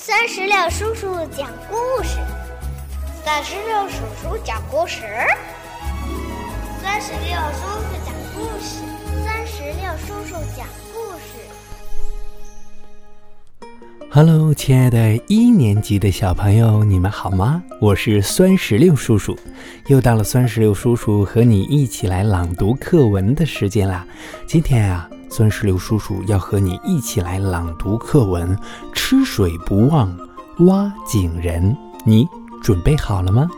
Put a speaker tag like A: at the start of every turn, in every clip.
A: 三十六叔叔讲故事，
B: 三十六叔叔讲故事，
A: 三十六叔叔讲故事，三十六叔叔讲故事。
C: Hello，亲爱的一年级的小朋友，你们好吗？我是酸石榴叔叔，又到了酸石榴叔叔和你一起来朗读课文的时间啦。今天啊。酸石榴叔叔要和你一起来朗读课文《吃水不忘挖井人》，你准备好了吗？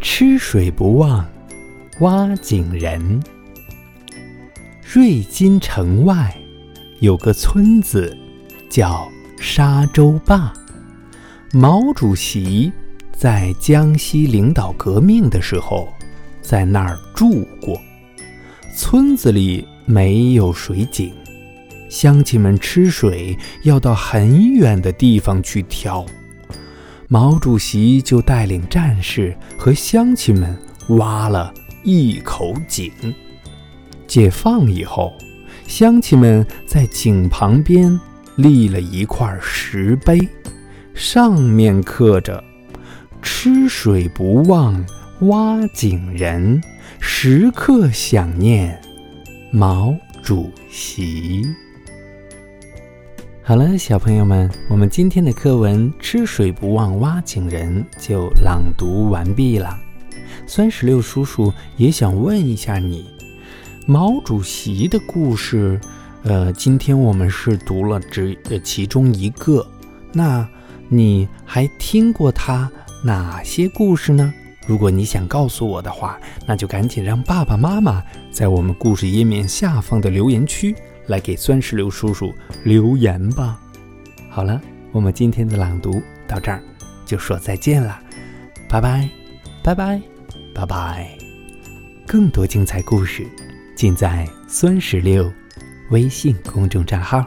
C: 吃水不忘挖井人。瑞金城外有个村子叫沙洲坝，毛主席在江西领导革命的时候在那儿住过。村子里没有水井，乡亲们吃水要到很远的地方去挑。毛主席就带领战士和乡亲们挖了一口井。解放以后，乡亲们在井旁边立了一块石碑，上面刻着“吃水不忘挖井人”。时刻想念毛主席。好了，小朋友们，我们今天的课文《吃水不忘挖井人》就朗读完毕了。酸石榴叔叔也想问一下你，毛主席的故事，呃，今天我们是读了这呃其中一个，那你还听过他哪些故事呢？如果你想告诉我的话，那就赶紧让爸爸妈妈在我们故事页面下方的留言区来给酸石榴叔叔留言吧。好了，我们今天的朗读到这儿就说再见了，拜拜，拜拜，拜拜。更多精彩故事尽在酸石榴微信公众账号。